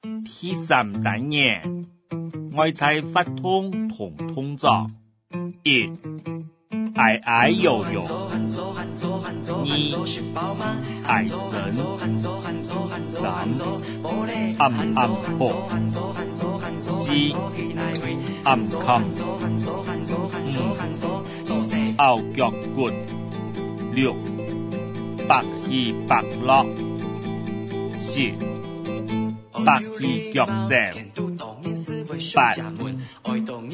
第三单元，外在发通同通胀，一矮矮油油，二矮神，三暗暗膊，四暗空，五后脚骨，六白气白落，七。百二脚长，百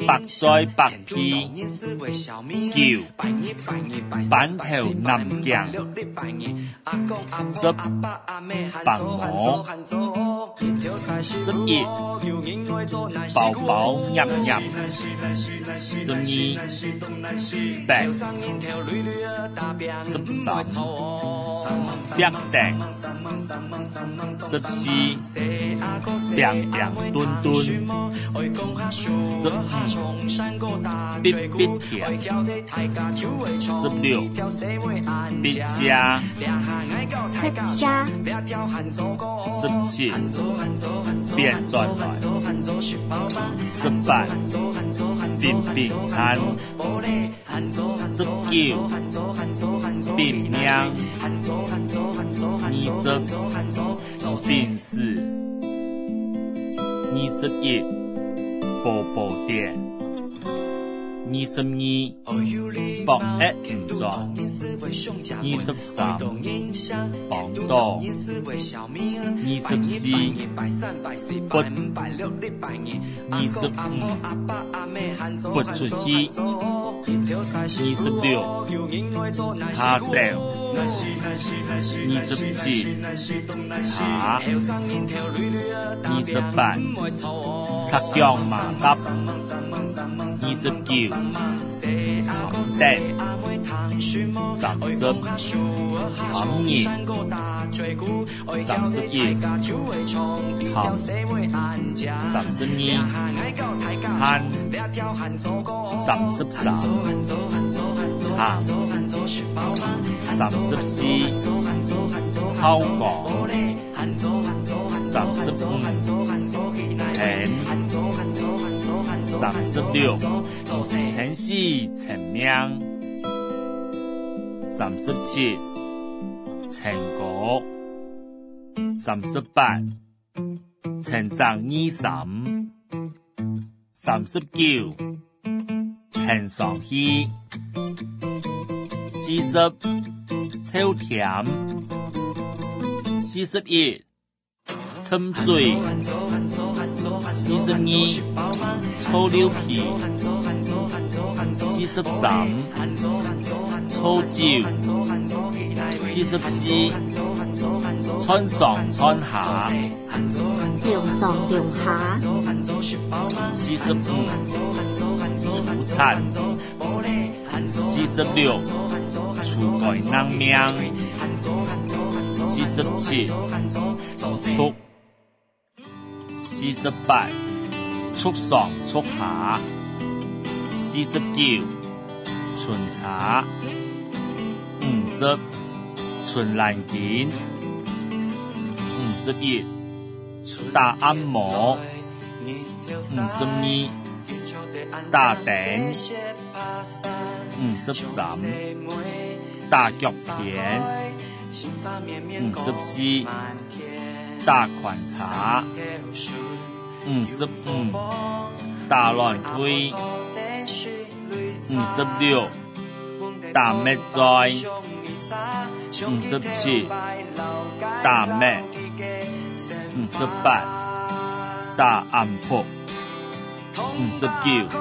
百灾百起，九板头南墙，十阿伯阿妈汉婆，十一宝宝入入，十二白手十八，十七。两两吨吨，十十，十六，十六十虾，七虾，十七，转八，十八，十八，十十九，二十，二十，二十。二十一，步步点。二十二，博一形状；二十三，广到；二十四，不二十五，不出去；二十六，插手。二十七，查；二十八，擦姜麻达；二十九，长灯；三十，长叶；三十叶，长草；三十叶，长草。十十，跑过，三十五，前三十六，开始成名，三十七，成果，三十八，成长衣衫，三十九，陈爽、希，四十。好甜，四十一沉水，四十二臭溜皮。四十三，粗酒；四十四，穿上穿下；上上下，四十五，除上四十六，出菜；四十七，出；四十八，出上出下。四十九，纯茶；五十，纯兰金；五十一，大按摩；五十二，大顶五十三，大脚片；五十四，大款茶；五十五，大乱推。五十六，大麥災。五十七，大麥。五十八，大暗坡。五十九，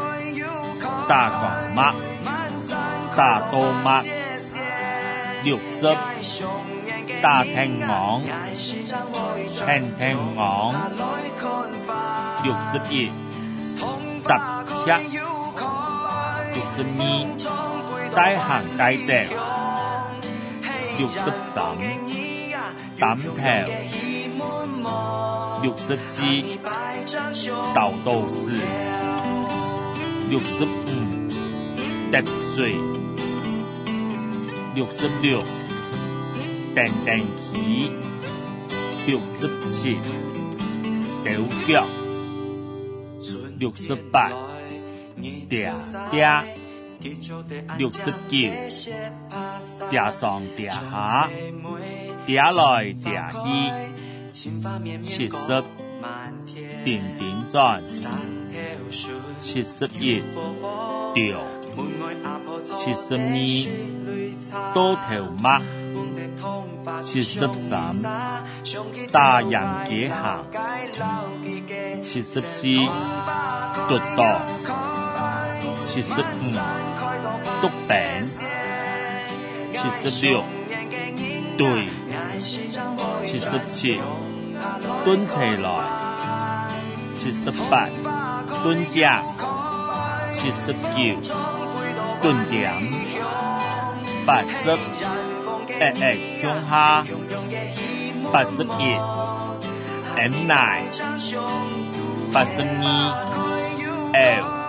大黃麥。大刀麥。六十，大聽昂。聽聽昂。六十一，特赤。六十二，代行改正，六十三，单跳，六十四，倒斗式，六十五，单水，六十六，单单起，六十七，投脚，六十八。第二六十九，第上第下，第来第去，七十，顶顶转，七十一，第七十二，多头麦，七十三，大阳几行，七十四，独到。七十五，读本。七十六，对。七十七，蹲起来。七十八，蹲下，七十九，蹲点。八十一，哎哎，向下。八十一，M 奶，八十二，L。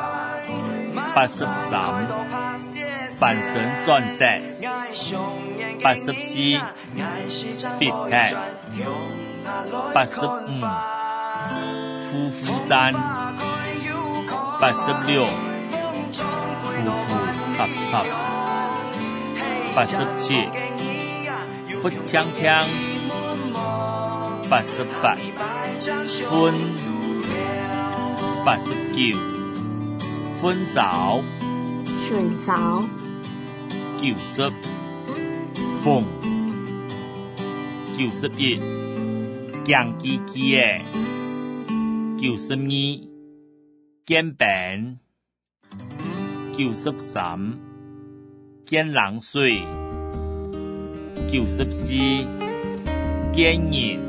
八十三，半身转折；八十四，变态；八十五，虎虎张；八十六，虎虎叉叉；八十七，虎枪枪；八十八，分；八十九。睡着，九十，峰，九十一，降唧唧九十二，肩膀，九十三，肩冷水，九十四，肩炎，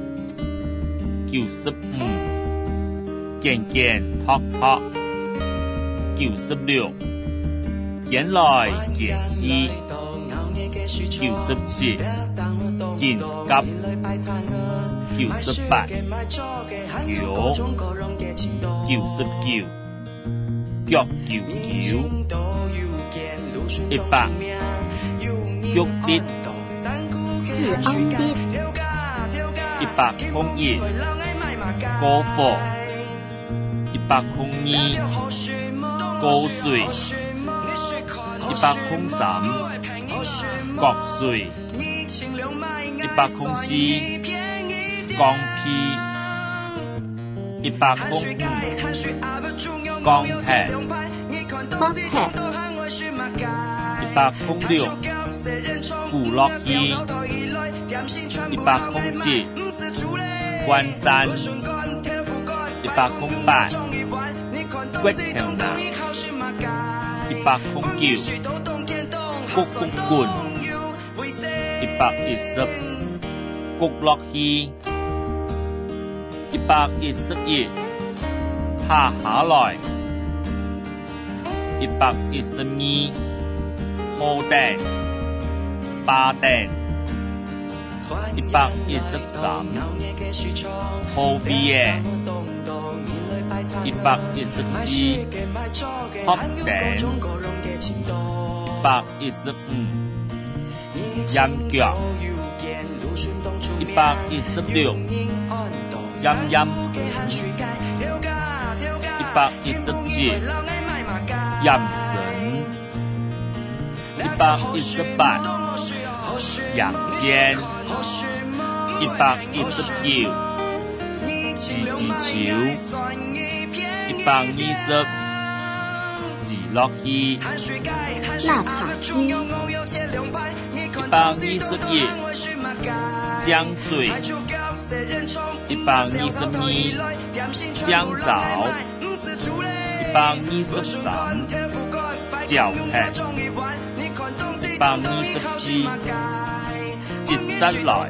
九十五，件肩脱脱。九十六，减来减去九十七，减急九十八，九十九，一百，玉百，四百，一百，空一，高货，一百，空二。五岁，一百空三；六岁，一百空四；光皮，一百空五；光皮，一百空六；古乐衣，一百空七；关丹，一百空八；骨头难。百空九，谷公館一百一十，谷樂戲一百一十一，下下來一百一十二，河頂巴頂一百一十三，河邊一百一十四，泡一百一十五，羊脚；一百一十六，羊羊；一百一十七，羊神；一百一十八，羊肩；一百一十九，鸡鸡球。一百一十几落去，那怕一；一百一十页，江水；一百一十米，江藻；一百一十三，脚踏；一百一十七，进站来；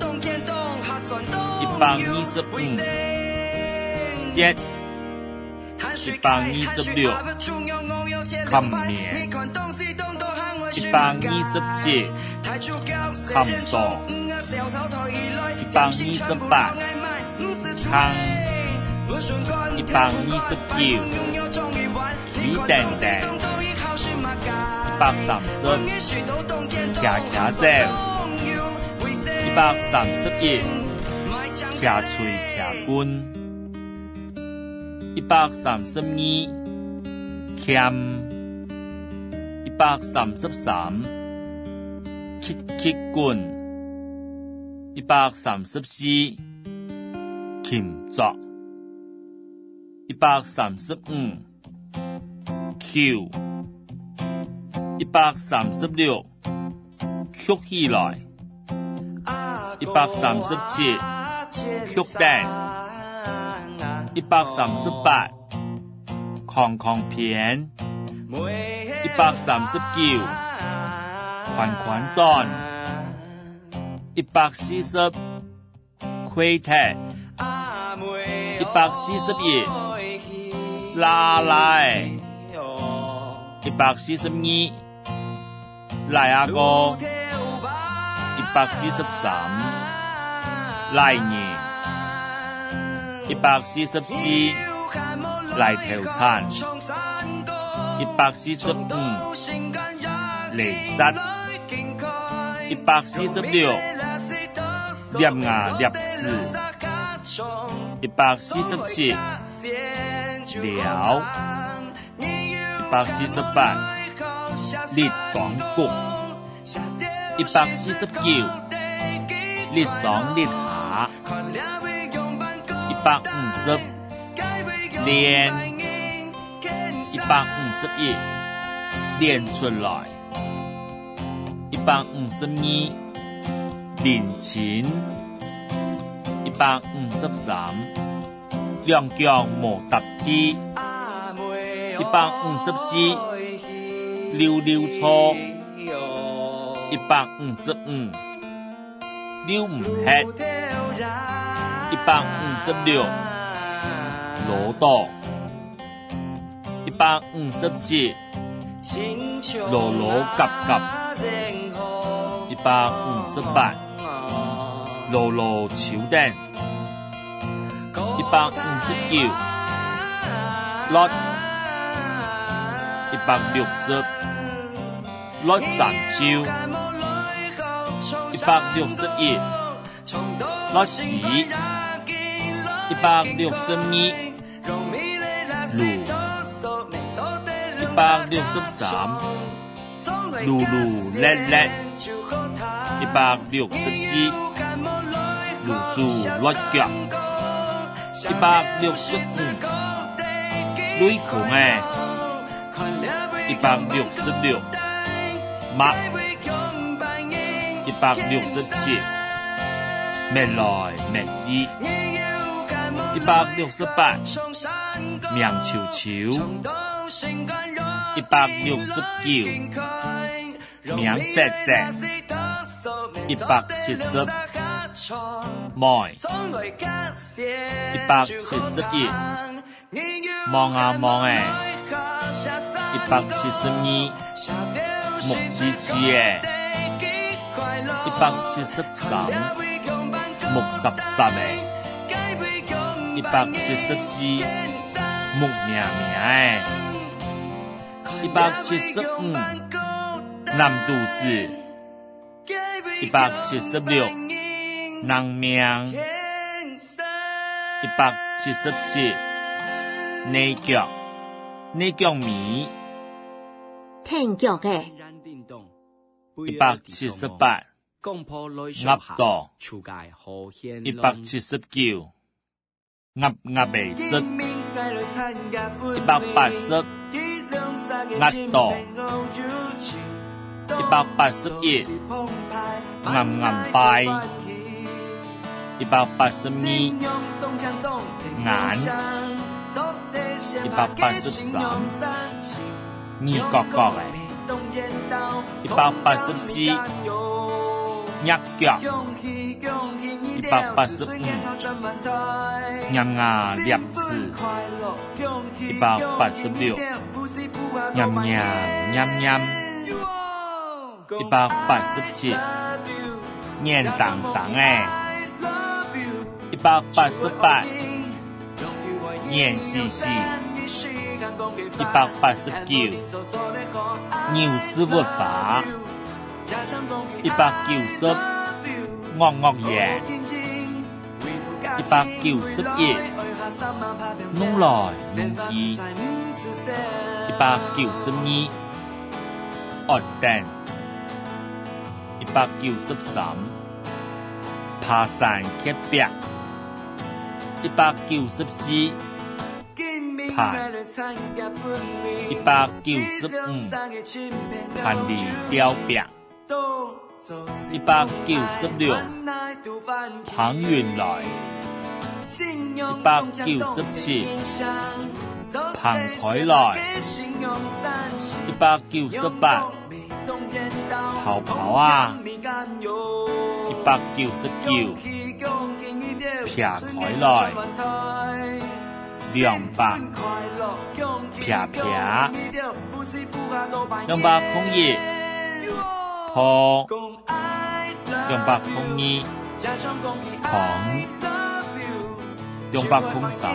一百一十五，接。一百二十六，砍面。一百二十七，砍刀。一百二十八，砍。一百二十九，鸡蛋蛋。一百三十，夹夹子。一百三十一，夹嘴夹棍。一百三十二，欠，一百三十三，คิดคิ一百三十四，勤作，一百三十五，Q，一百三十六，曲起来，一百三十七，曲蛋。一百三十八，狂狂片，一百三十九，款款转；一百四十，亏太；一百四十一，拉来；一百四十二，来阿哥；一百四十三，来年。一百四十四，来头产；一百四十五，离杀；一百四十六，点牙点齿；一百四十七，了，一百四十八，裂双骨；一百四十九，裂双裂下。一百五十连，一百五十一连出来，一百五十二连钱，一百五十三两脚摩托地，一百五十四溜溜车，一百五十五溜唔黑。一百五十六，罗道一百五十七，罗罗嘎嘎，一百五十八，罗罗朝灯；一百五十九，罗；一百六十，罗三朝；一百六十一，罗吉。一百六十二，六，一百六十三，六六来来，一百六十四，六数落脚，一百六十五，瑞可爱，一百六十六，八，一百六十七，未来美意。一百六十八，名球球。一百六十九，名色色。一百七十，妹。一百七十一，望啊望哎。一百七十二，木七七哎。一百七十三，木十三诶。一百七十四木命命诶，一百七十五南渡寺。一百七十六南命，一百七十七内脚内脚米，天脚的，一百七十八压倒，一百七十九。八八百十，一百八十，八百，一百八十亿，八八百，一百八十米，八，一百八十三，二个个嘞，一百八十四。幺脚，一百八十五。牛啊，两次，一百八十六。牛牛，牛牛，一百八十七。念荡荡哎，一百八十八。念嘻嘻，一百八十九。牛市不法。一百九十四，n g 一百九十一，弄来弄去，一百九十二，二 t 一百九十三，爬山切饼，一百九十四。爬，一百九十五，盘地雕饼。一百九十六，彭云来；一百九十七，彭海来；一百九十八，跑跑啊；一百九十九，撇开来；两百，撇撇；两百，空一。好，用八空一，好，用八空三，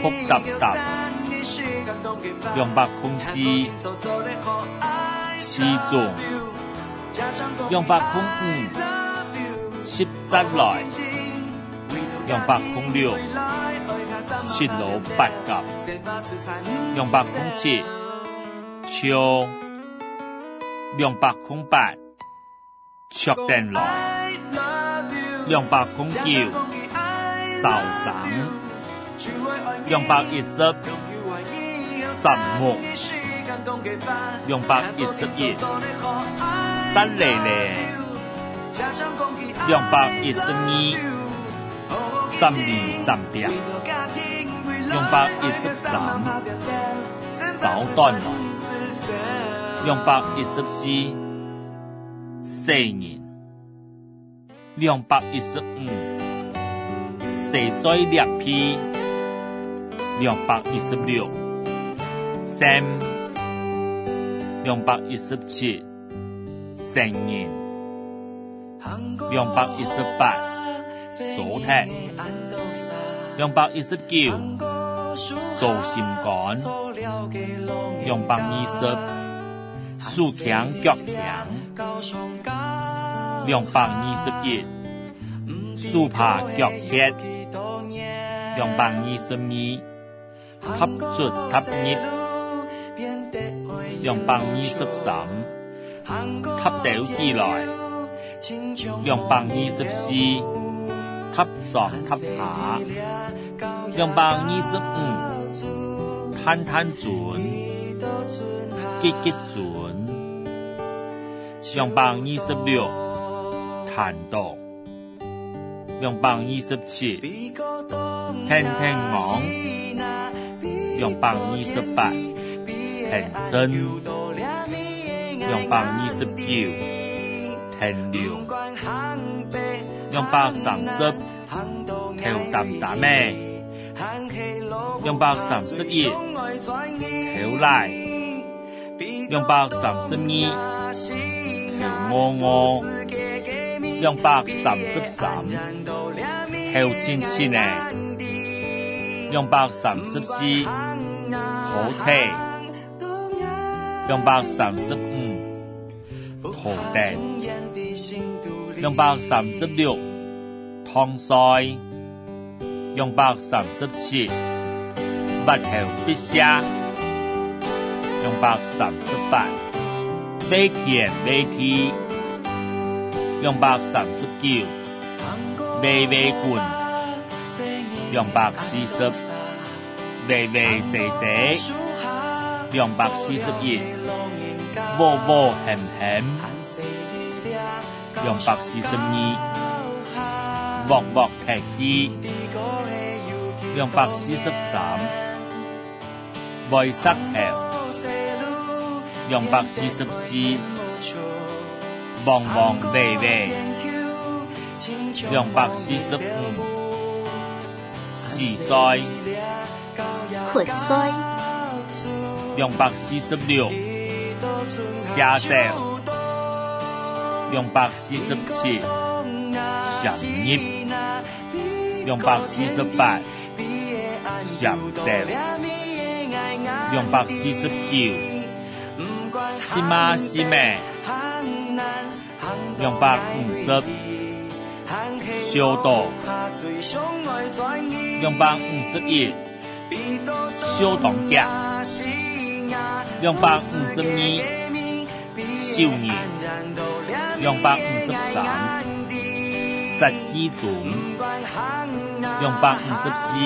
扑嗒嗒，用八空四，七纵，用八空五，十七来，用八空六，七六八八，用八空七，七。两百空八，确定了，两百空九，早上；两百一十，上午；两百一十一，得嘞嘞；两百一十二，三二三下两百一十三，早上来。两百一十四四年，两百一十五四灾列批，两百一十六生，两百一十七成年，两百一十八坐台，两百一十九受监管，两百一十。四强脚强，两百二十斤；四怕脚撇，两百二十二；执竹执木，两百二十三；执鼎执来，两百二十四；执上执下，两百二十五；摊摊准，结结准。两磅二十六，弹道；两磅二十七，天天忙；两磅二十八，天真；两磅二十九，天亮；两磅三十，跳蛋蛋咩；两磅三十一，偷赖；两磅三十二。我我两百三十三，后千千呢？两百三十四，土车，两百三十五，土电，两百三十六，汤线，两百三十七，八号笔写，两百三十八。เบเขียนเบทียองบากสามสิบกิลเบเวกุนยองบากสี่สิบเบเวเสเสยองบากสี่สิบอีโบโบแหมแหมยองบากสี่สิบนี้บอกบอกแขกที่ยองบากสี่สิบสามบอยซักแถว两百四十四，茫茫白白；两百四十五，四衰；五衰；两百四十六，下跌；两百四十七，上跌；两百四十八，上跌；两百四十九。是吗？是妹，两百五十，小度，两百五十一，小当家，两百五十二，小女，两百五十三，十基组，两百五十四，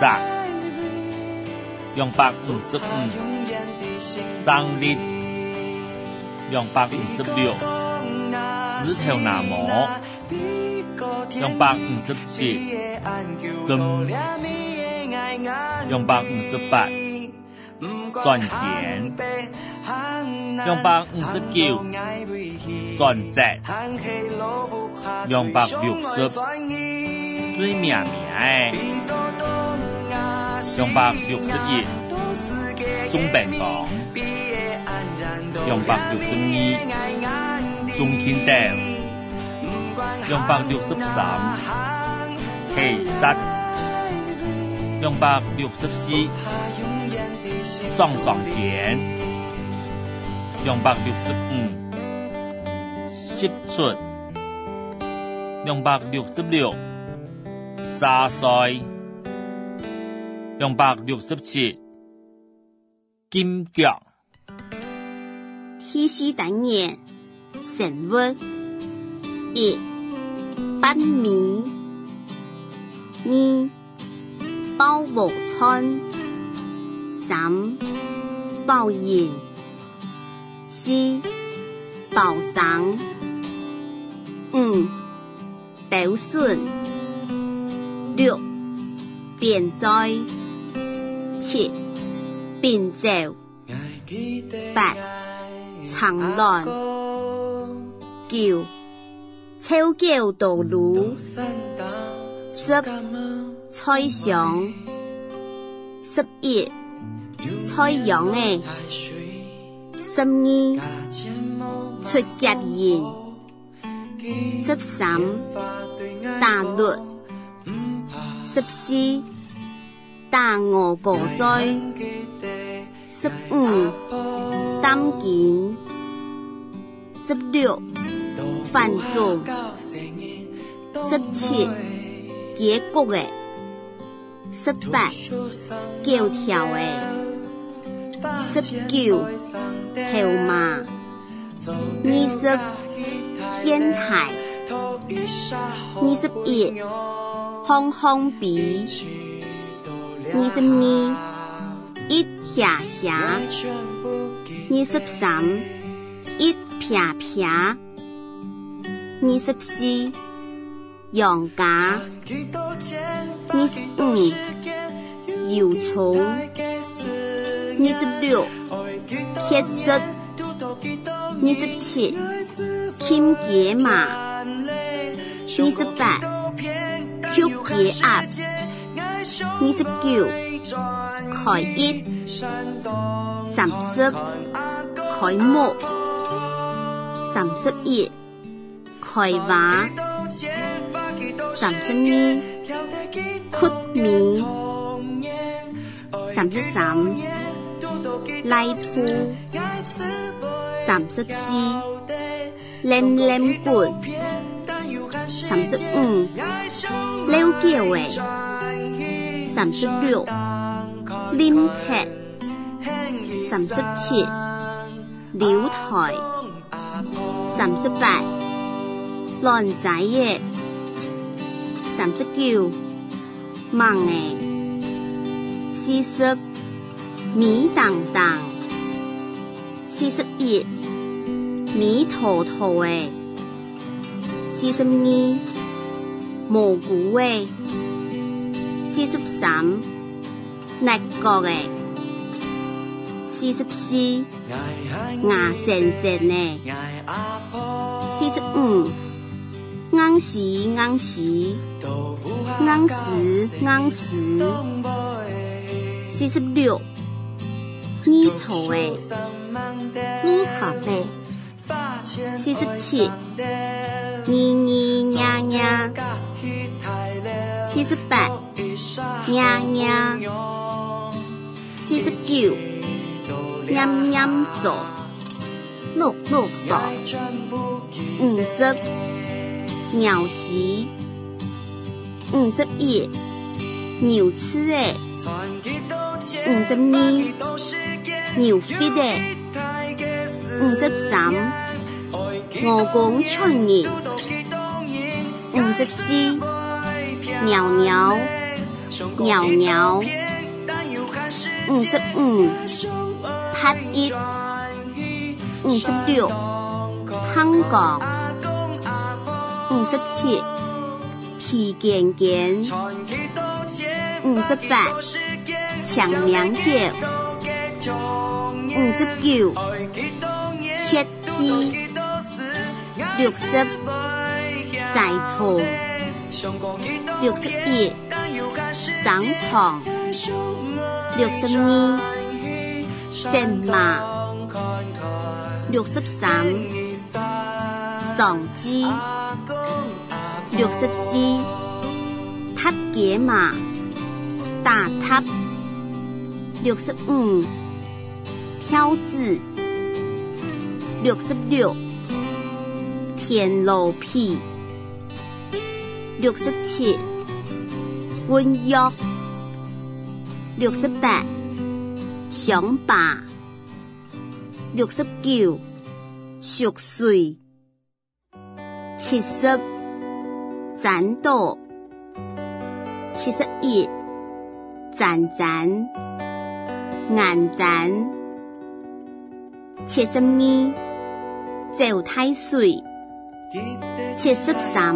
十，两百五十五。张力两百五十六，止投那么两百五十七，挣两百五十八，赚钱两百五十九，赚钱两百六十，最命命哎，两百六十一。中病房，两百六十二，中天台，两百六十三，地下室，两百六十四，双双间，两百六十五，十出，两百六十六，炸碎，两百六十七。金角，七、四等言，神物一、八米二、包服穿三、包盐四、包生五、包顺，六、变灾七。变奏八、长浪九、超娇道路十、彩祥十一、彩阳诶，十二、出吉言十三、大绿十四、大鹅过灾。十五单肩，十六犯坐，十七结果的，十八教条的，十九后妈，二十天台，二十一哄哄鼻，二十二。一撇撇，二十三；一撇撇，二十四；羊架，二十五；油虫，二十六；茄子，二十七；金蛤蟆，二十八；蝴蝶啊，二十九。开一，三十，开木，三十一，开瓦，三十二，开米，三十三，开土，三十四，零零棍，三十五，零叫喂，三十六。林铁三十七，柳台三十八，烂仔嘢，三十九，忙诶四十，米荡荡四十一，米坨坨诶四十二，蘑菇诶四十三，四十四，牙神神呢？四十五，按时按时，按时按时。四十六，你好的，你好的，四十七，你你娘娘。四十八，娘娘。四十九，廿廿数，六六数，五十鸟食，五十一牛吃哎，五十二，牛飞哎，五十三我讲创业，五十四鸟鸟鸟鸟。五十五，八一，五十六，香港，五十七，皮健健，五十八，长名叫五十九，切皮，六十，再错，六十一，上床。六十二，神马？六十三，壮子、六十四，塔杰马，大塔。六十五，挑子。六十六，田螺皮。六十七，温药。六十八，想吧。六十九，熟睡。七十，战斗。七十一，站站，眼站。七十二，走太岁，七十三，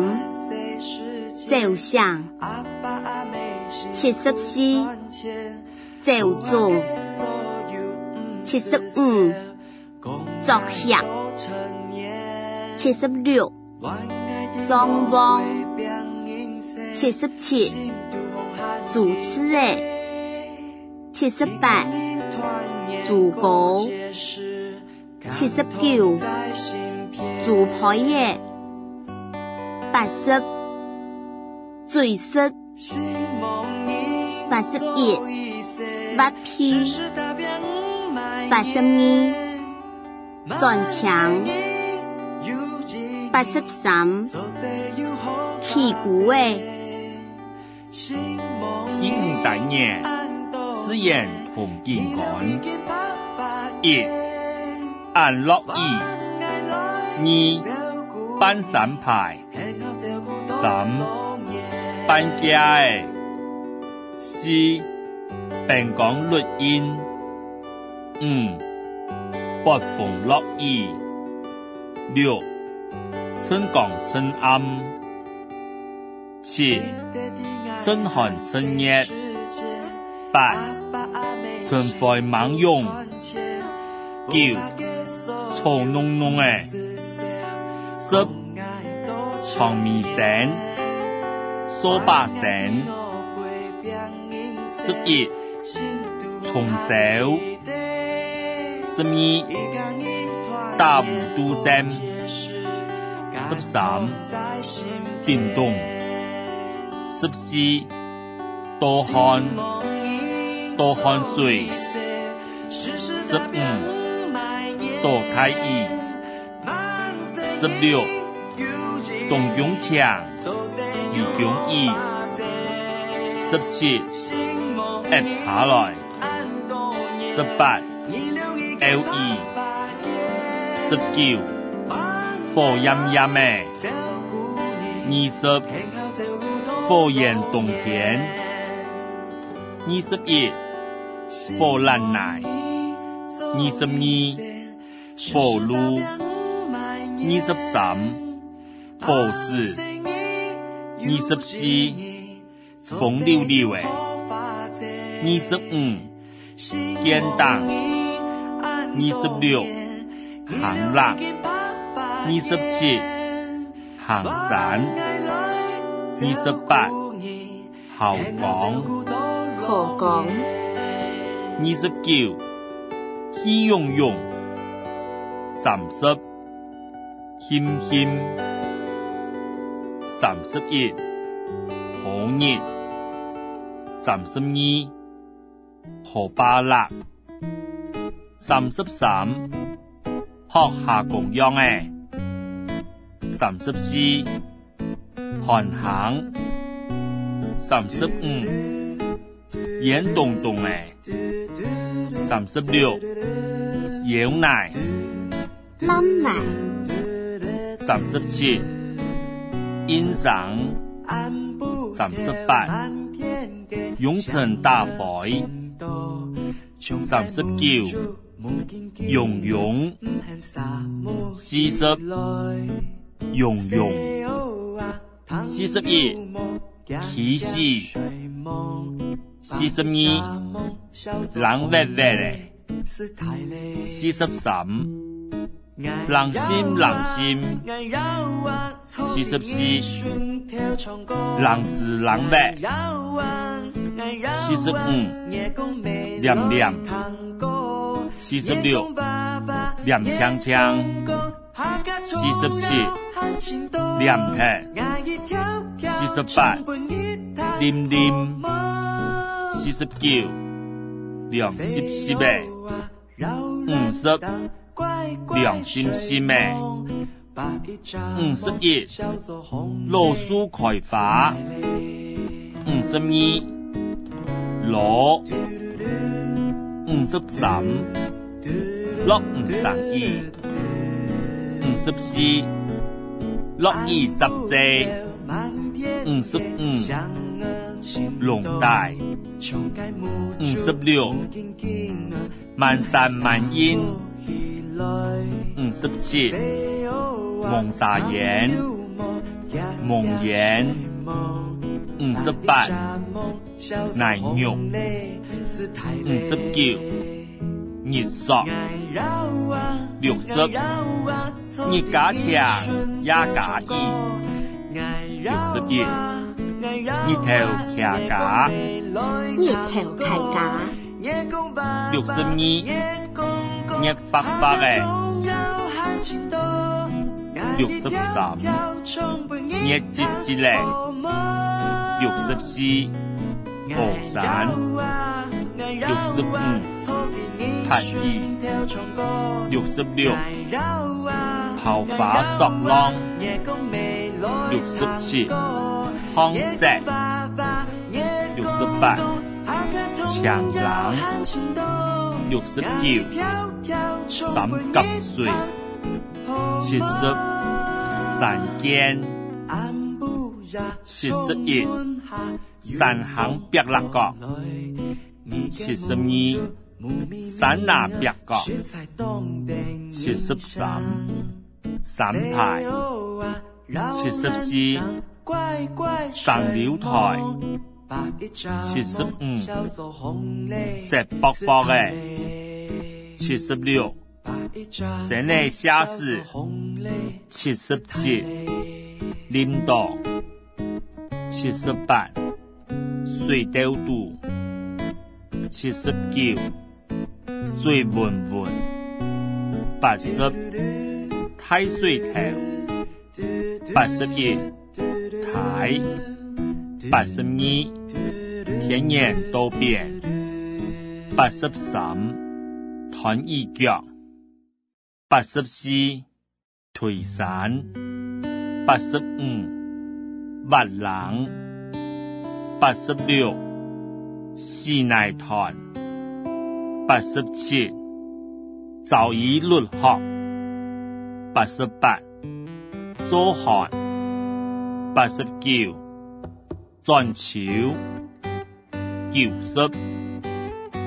走想。七十四，奏作；七十五，作协；七十六，装帮；七十七，主持诶；七十八，祖国；七十九，做婆诶；八十，最十。八十一、八 P、八十二、转墙、八十三、起句的、起五单元、四言洪建管。一、二、二、三、排。三。搬家诶，四平江录音。五八风落叶，六春光春暗，七春寒春热，八春晖满园，九草浓浓诶，十长眠山。十八神，十一重小，十二大五都山，十三变动，十四多汗多汗水，十五多开意，十六董永强。二零一十七，下来十八，L e 十九，火焰岩咩？二十，火焰冬天。二十一，火兰奶。二十二，火炉。二十三，火石。二十四，风溜溜诶；二十五，简单；二十六，行冷；二十七，行山；二十八，后宫，后宫；二十九，气汹汹；三十，心心。三十一好热；三十二，火巴辣；三十三，学下共样诶；三十四，寒行；三十五，圆洞洞诶；三十六，爷奶；妈奶；三十七。阴上三十八，永城大槐，三十九，永永，四十，永永，四十一，起石，四十二，冷白白的四十三。人心，人心。四十四；人字人脉，四十五，念念，四十六，念锵锵。四十七，念泰。四十八，念念，四十九，两十七呗。五十。两心心秒，五十一，露珠开花，五十二，罗，五十三，落五十二，五十四，落二十四，五十五，龙带，五十六，万山万烟。嗯，對不起，蒙傻眼，蒙眼，五十八，奶牛，五十九，二十，六十，一家強，一家一，六十一，一頭騎架，一頭騎架，六十二。熱白白嘅六十三，熱節節嘅六十四，河山六十五，太乙六十六，桃花作浪六十七，康石六十八，強冷六十九。三甲水，七十三间，七十一，三行巷六角，七十二，三那八角，七十三，三排，七十四，上刘台，七十五，石包包嘅。七十六，室内小时七十七，领导七十八，水导度七十九，水文文八十，太水头八十一，台八十二，天眼多变八十三。寒一脚，八十四退散，八十五万狼，八十六喜奶团，八十七早已路好，八十八做寒，八十九钻球，九十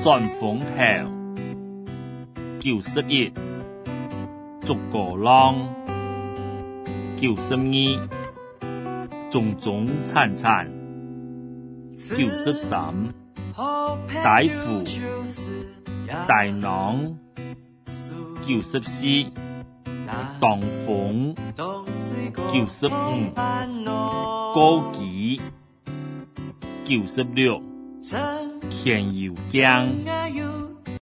钻风头。九十一，竹果浪，九十二，种种灿灿，九十三，大夫大农；九十四，挡风；九十五，高旗；九十六，甜油姜。